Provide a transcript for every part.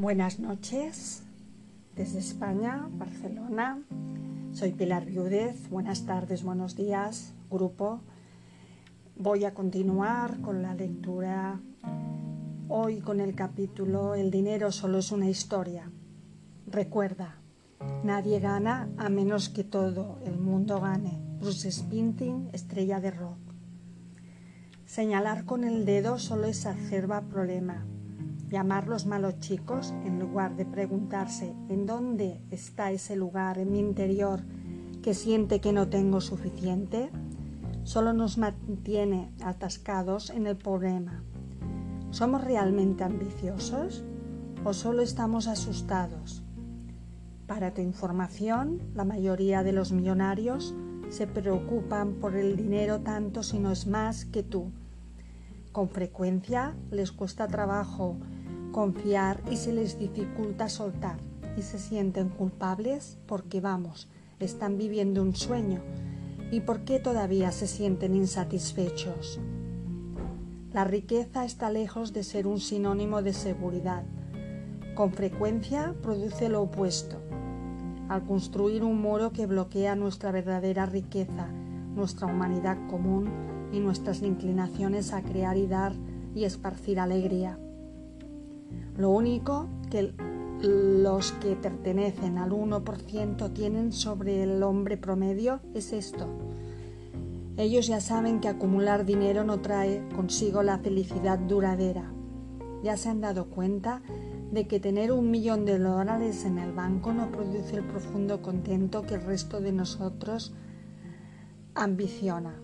Buenas noches desde España, Barcelona. Soy Pilar Viudez. Buenas tardes, buenos días, grupo. Voy a continuar con la lectura hoy con el capítulo El dinero solo es una historia. Recuerda, nadie gana a menos que todo el mundo gane. Bruce Spinting, estrella de rock. Señalar con el dedo solo exacerba problema llamar los malos chicos en lugar de preguntarse en dónde está ese lugar en mi interior que siente que no tengo suficiente, solo nos mantiene atascados en el problema. ¿Somos realmente ambiciosos o solo estamos asustados? Para tu información, la mayoría de los millonarios se preocupan por el dinero tanto si no es más que tú. Con frecuencia les cuesta trabajo confiar y se les dificulta soltar y se sienten culpables porque vamos, están viviendo un sueño y porque todavía se sienten insatisfechos. La riqueza está lejos de ser un sinónimo de seguridad. Con frecuencia produce lo opuesto. Al construir un muro que bloquea nuestra verdadera riqueza, nuestra humanidad común y nuestras inclinaciones a crear y dar y esparcir alegría. Lo único que los que pertenecen al 1% tienen sobre el hombre promedio es esto. Ellos ya saben que acumular dinero no trae consigo la felicidad duradera. Ya se han dado cuenta de que tener un millón de dólares en el banco no produce el profundo contento que el resto de nosotros ambiciona.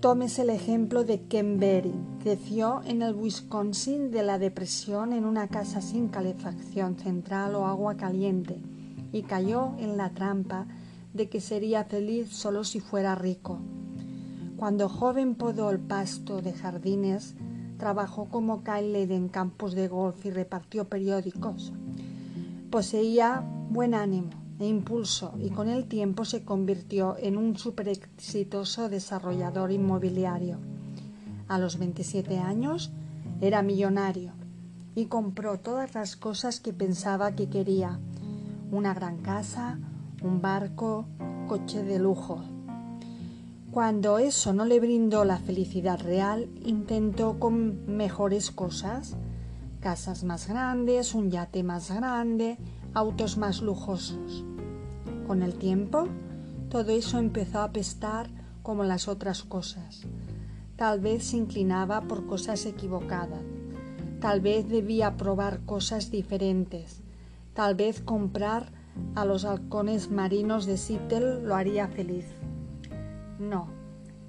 Tomes el ejemplo de Ken Berry. Creció en el Wisconsin de la depresión en una casa sin calefacción central o agua caliente y cayó en la trampa de que sería feliz solo si fuera rico. Cuando joven podó el pasto de jardines, trabajó como Kyle en campos de golf y repartió periódicos. Poseía buen ánimo e impulso y con el tiempo se convirtió en un super exitoso desarrollador inmobiliario. A los 27 años era millonario y compró todas las cosas que pensaba que quería. Una gran casa, un barco, coche de lujo. Cuando eso no le brindó la felicidad real, intentó con mejores cosas, casas más grandes, un yate más grande, autos más lujosos. Con el tiempo, todo eso empezó a apestar como las otras cosas. Tal vez se inclinaba por cosas equivocadas. Tal vez debía probar cosas diferentes. Tal vez comprar a los halcones marinos de Seattle lo haría feliz. No,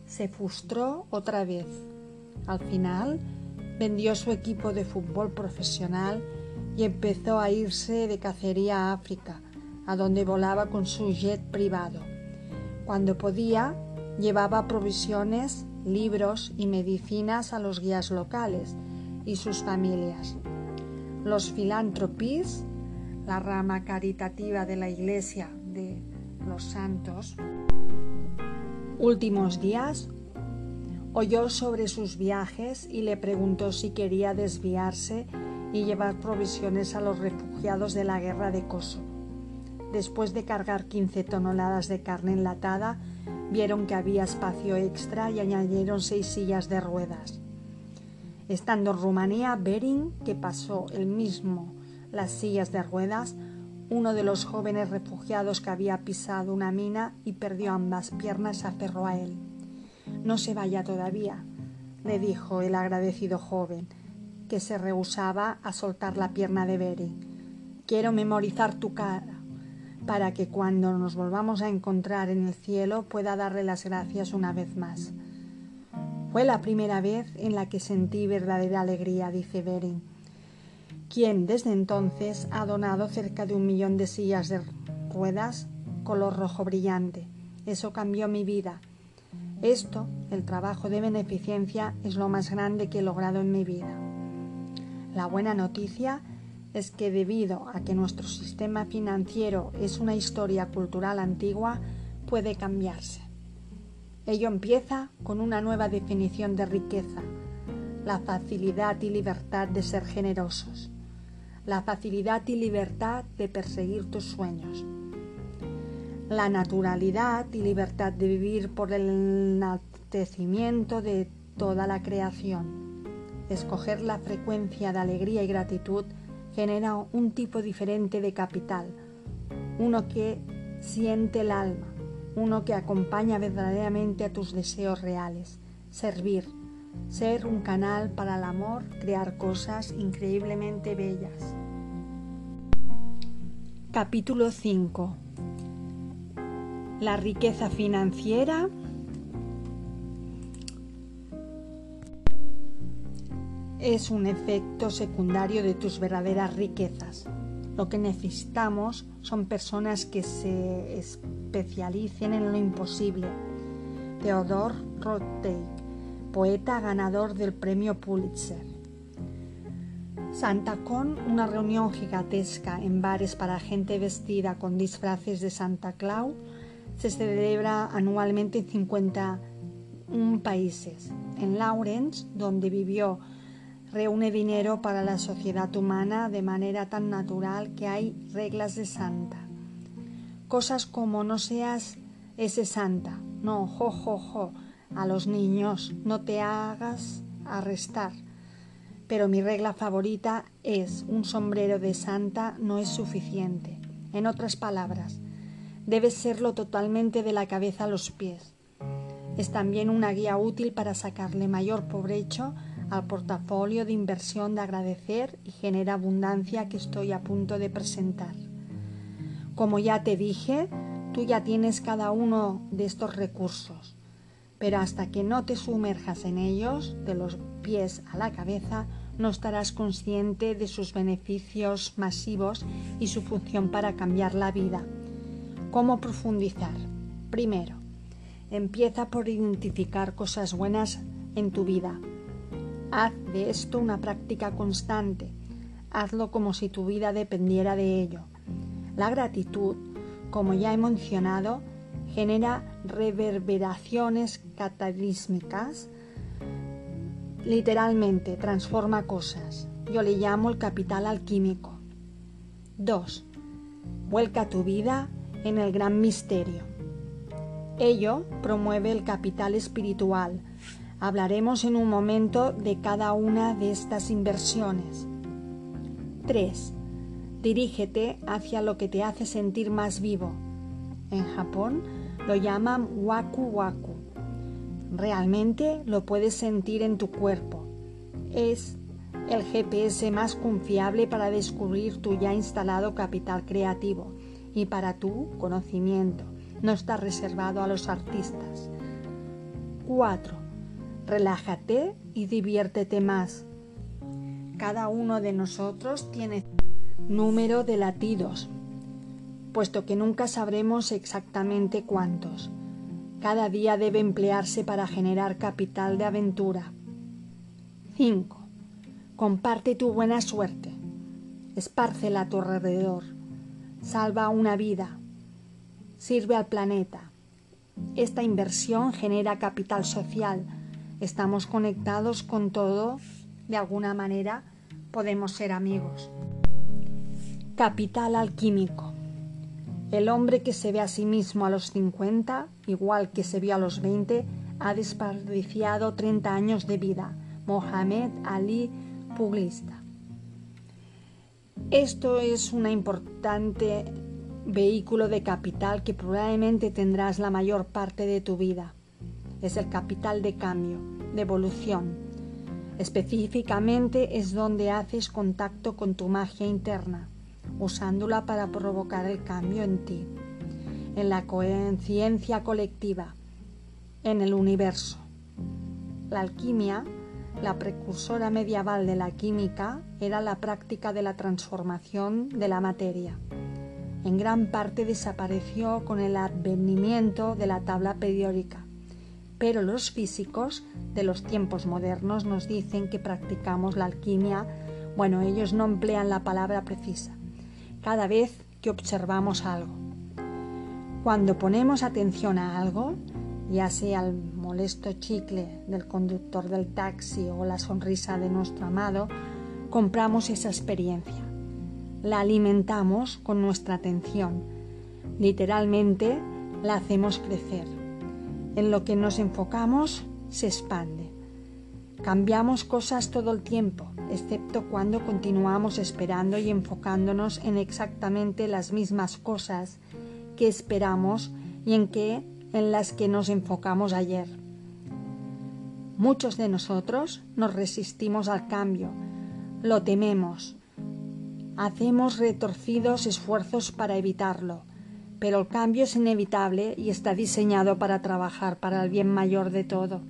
se frustró otra vez. Al final, vendió su equipo de fútbol profesional y empezó a irse de cacería a África, a donde volaba con su jet privado. Cuando podía, llevaba provisiones, libros y medicinas a los guías locales y sus familias. Los filántropis, la rama caritativa de la Iglesia de los Santos, últimos días, oyó sobre sus viajes y le preguntó si quería desviarse y llevar provisiones a los refugiados de la guerra de Kosovo. Después de cargar 15 toneladas de carne enlatada, vieron que había espacio extra y añadieron seis sillas de ruedas. Estando en Rumanía, Bering, que pasó el mismo las sillas de ruedas, uno de los jóvenes refugiados que había pisado una mina y perdió ambas piernas se aferró a él. No se vaya todavía, le dijo el agradecido joven, que se rehusaba a soltar la pierna de Bering. Quiero memorizar tu cara para que cuando nos volvamos a encontrar en el cielo pueda darle las gracias una vez más. Fue la primera vez en la que sentí verdadera alegría, dice Bering, quien desde entonces ha donado cerca de un millón de sillas de ruedas color rojo brillante. Eso cambió mi vida. Esto, el trabajo de beneficencia, es lo más grande que he logrado en mi vida. La buena noticia es que debido a que nuestro sistema financiero es una historia cultural antigua, puede cambiarse. Ello empieza con una nueva definición de riqueza. la facilidad y libertad de ser generosos, la facilidad y libertad de perseguir tus sueños, la naturalidad y libertad de vivir por el enaltecimiento de toda la creación. Escoger la frecuencia de alegría y gratitud genera un tipo diferente de capital, uno que siente el alma, uno que acompaña verdaderamente a tus deseos reales, servir, ser un canal para el amor, crear cosas increíblemente bellas. Capítulo 5 La riqueza financiera es un efecto secundario de tus verdaderas riquezas. Lo que necesitamos son personas que se especialicen en lo imposible. Theodore Rothstein, poeta ganador del premio Pulitzer. Santa Con, una reunión gigantesca en bares para gente vestida con disfraces de Santa Claus, se celebra anualmente en 51 países. En Lawrence, donde vivió reúne dinero para la sociedad humana de manera tan natural que hay reglas de santa. Cosas como no seas ese santa, no, jo, jo, jo, a los niños, no te hagas arrestar. Pero mi regla favorita es un sombrero de santa no es suficiente. En otras palabras, debes serlo totalmente de la cabeza a los pies. Es también una guía útil para sacarle mayor provecho al portafolio de inversión de agradecer y genera abundancia que estoy a punto de presentar. Como ya te dije, tú ya tienes cada uno de estos recursos, pero hasta que no te sumerjas en ellos, de los pies a la cabeza, no estarás consciente de sus beneficios masivos y su función para cambiar la vida. ¿Cómo profundizar? Primero, empieza por identificar cosas buenas en tu vida, Haz de esto una práctica constante. Hazlo como si tu vida dependiera de ello. La gratitud, como ya he mencionado, genera reverberaciones catalísmicas. Literalmente transforma cosas. Yo le llamo el capital alquímico. 2. Vuelca tu vida en el gran misterio. Ello promueve el capital espiritual, Hablaremos en un momento de cada una de estas inversiones. 3. Dirígete hacia lo que te hace sentir más vivo. En Japón lo llaman waku waku. Realmente lo puedes sentir en tu cuerpo. Es el GPS más confiable para descubrir tu ya instalado capital creativo y para tu conocimiento. No está reservado a los artistas. 4 relájate y diviértete más. Cada uno de nosotros tiene número de latidos, puesto que nunca sabremos exactamente cuántos. Cada día debe emplearse para generar capital de aventura. 5. Comparte tu buena suerte. Espárcela a tu alrededor. Salva una vida. Sirve al planeta. Esta inversión genera capital social estamos conectados con todo, de alguna manera podemos ser amigos. Capital alquímico. El hombre que se ve a sí mismo a los 50, igual que se vio a los 20, ha desperdiciado 30 años de vida. Mohamed Ali, publista. Esto es un importante vehículo de capital que probablemente tendrás la mayor parte de tu vida es el capital de cambio, de evolución. Específicamente es donde haces contacto con tu magia interna, usándola para provocar el cambio en ti, en la conciencia colectiva, en el universo. La alquimia, la precursora medieval de la química, era la práctica de la transformación de la materia. En gran parte desapareció con el advenimiento de la tabla periódica pero los físicos de los tiempos modernos nos dicen que practicamos la alquimia, bueno, ellos no emplean la palabra precisa, cada vez que observamos algo. Cuando ponemos atención a algo, ya sea el molesto chicle del conductor del taxi o la sonrisa de nuestro amado, compramos esa experiencia. La alimentamos con nuestra atención. Literalmente la hacemos crecer. En lo que nos enfocamos se expande. Cambiamos cosas todo el tiempo, excepto cuando continuamos esperando y enfocándonos en exactamente las mismas cosas que esperamos y en que en las que nos enfocamos ayer. Muchos de nosotros nos resistimos al cambio, lo tememos, hacemos retorcidos esfuerzos para evitarlo, pero el cambio es inevitable y está diseñado para trabajar para el bien mayor de todo.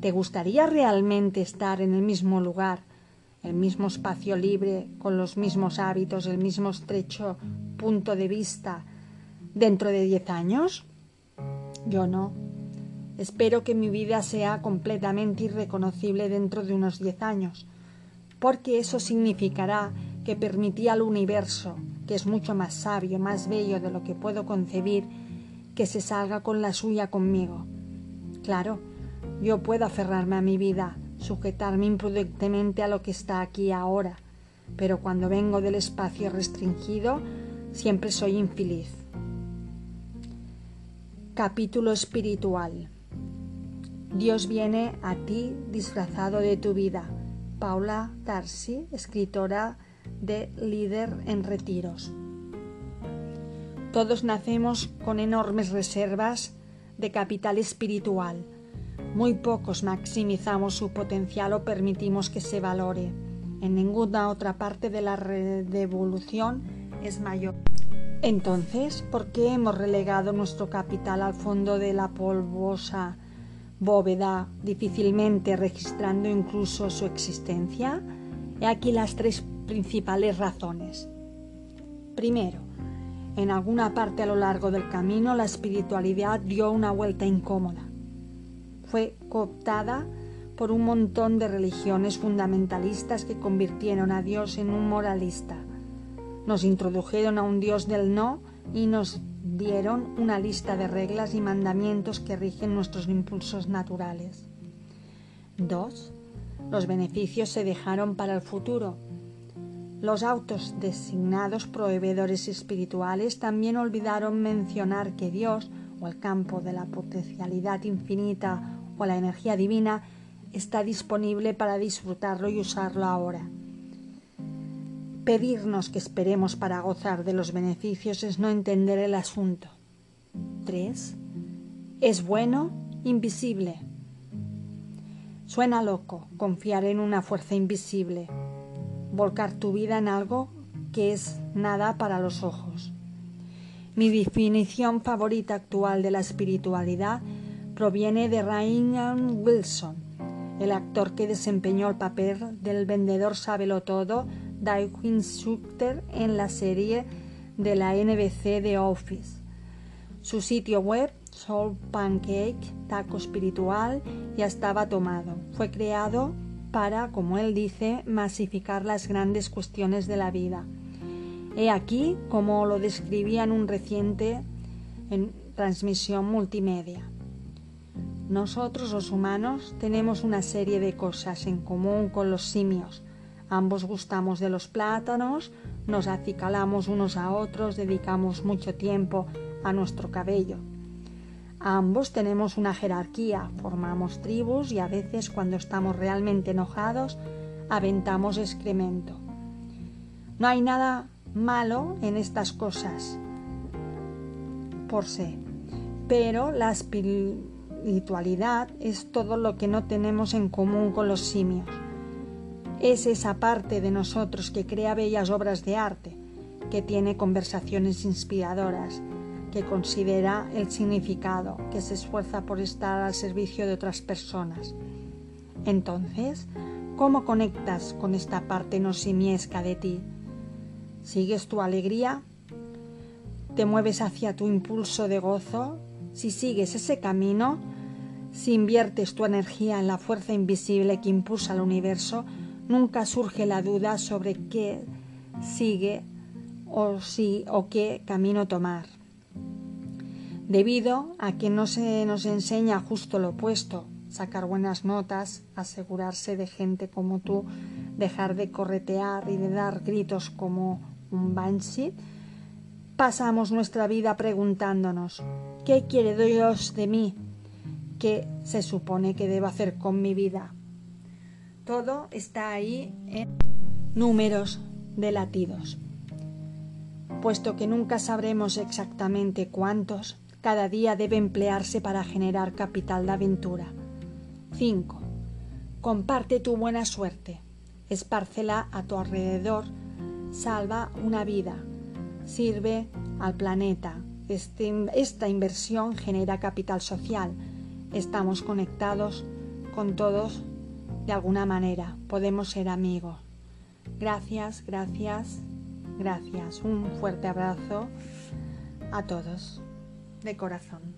¿Te gustaría realmente estar en el mismo lugar, el mismo espacio libre, con los mismos hábitos, el mismo estrecho punto de vista dentro de diez años? Yo no. Espero que mi vida sea completamente irreconocible dentro de unos diez años, porque eso significará que permití al universo, que es mucho más sabio, más bello de lo que puedo concebir, que se salga con la suya conmigo. Claro, yo puedo aferrarme a mi vida, sujetarme imprudentemente a lo que está aquí ahora, pero cuando vengo del espacio restringido, siempre soy infeliz. Capítulo espiritual. Dios viene a ti disfrazado de tu vida. Paula Darcy, escritora de Líder en Retiros. Todos nacemos con enormes reservas de capital espiritual muy pocos maximizamos su potencial o permitimos que se valore. En ninguna otra parte de la evolución es mayor. Entonces, ¿por qué hemos relegado nuestro capital al fondo de la polvosa bóveda, difícilmente registrando incluso su existencia? He aquí las tres principales razones. Primero, en alguna parte a lo largo del camino la espiritualidad dio una vuelta incómoda fue cooptada por un montón de religiones fundamentalistas que convirtieron a Dios en un moralista. Nos introdujeron a un Dios del no y nos dieron una lista de reglas y mandamientos que rigen nuestros impulsos naturales. 2. Los beneficios se dejaron para el futuro. Los autos designados proveedores espirituales también olvidaron mencionar que Dios, o el campo de la potencialidad infinita o la energía divina está disponible para disfrutarlo y usarlo ahora. Pedirnos que esperemos para gozar de los beneficios es no entender el asunto. 3. Es bueno, invisible. Suena loco confiar en una fuerza invisible, volcar tu vida en algo que es nada para los ojos. Mi definición favorita actual de la espiritualidad proviene de Ryan Wilson, el actor que desempeñó el papel del vendedor sábelo todo Dwayne Sutter en la serie de la NBC The Office. Su sitio web, Soul Pancake, Taco Espiritual, ya estaba tomado. Fue creado para, como él dice, masificar las grandes cuestiones de la vida. He aquí como lo describía en un reciente en transmisión multimedia. Nosotros los humanos tenemos una serie de cosas en común con los simios. Ambos gustamos de los plátanos, nos acicalamos unos a otros, dedicamos mucho tiempo a nuestro cabello. Ambos tenemos una jerarquía, formamos tribus y a veces cuando estamos realmente enojados aventamos excremento. No hay nada malo en estas cosas por sí, pero las espiritualidad es todo lo que no tenemos en común con los simios. Es esa parte de nosotros que crea bellas obras de arte, que tiene conversaciones inspiradoras, que considera el significado, que se esfuerza por estar al servicio de otras personas. Entonces, ¿cómo conectas con esta parte no simiesca de ti? ¿Sigues tu alegría? ¿Te mueves hacia tu impulso de gozo? Si sigues ese camino, si inviertes tu energía en la fuerza invisible que impulsa al universo, nunca surge la duda sobre qué sigue o si o qué camino tomar. Debido a que no se nos enseña justo lo opuesto, sacar buenas notas, asegurarse de gente como tú, dejar de corretear y de dar gritos como un banshee, pasamos nuestra vida preguntándonos ¿qué quiere Dios de mí? ¿Qué se supone que debo hacer con mi vida? Todo está ahí en números de latidos. Puesto que nunca sabremos exactamente cuántos, cada día debe emplearse para generar capital de aventura. 5. Comparte tu buena suerte. Esparcela a tu alrededor. Salva una vida. Sirve al planeta. Este, esta inversión genera capital social. Estamos conectados con todos de alguna manera. Podemos ser amigos. Gracias, gracias, gracias. Un fuerte abrazo a todos de corazón.